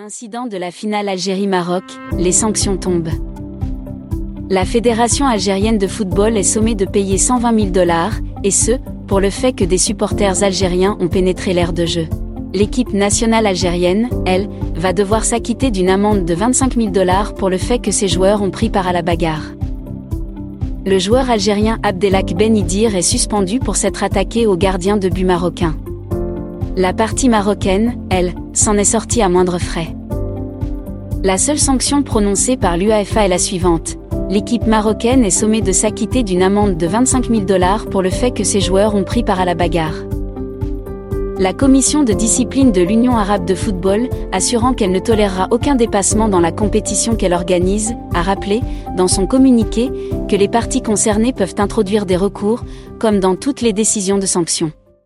Incident de la finale Algérie-Maroc, les sanctions tombent. La Fédération algérienne de football est sommée de payer 120 000 dollars, et ce, pour le fait que des supporters algériens ont pénétré l'aire de jeu. L'équipe nationale algérienne, elle, va devoir s'acquitter d'une amende de 25 000 dollars pour le fait que ses joueurs ont pris part à la bagarre. Le joueur algérien Abdelak Ben Idir est suspendu pour s'être attaqué au gardien de but marocain. La partie marocaine, elle, s'en est sortie à moindre frais. La seule sanction prononcée par l'UAFA est la suivante. L'équipe marocaine est sommée de s'acquitter d'une amende de 25 000 dollars pour le fait que ses joueurs ont pris part à la bagarre. La commission de discipline de l'Union arabe de football, assurant qu'elle ne tolérera aucun dépassement dans la compétition qu'elle organise, a rappelé, dans son communiqué, que les parties concernées peuvent introduire des recours, comme dans toutes les décisions de sanction.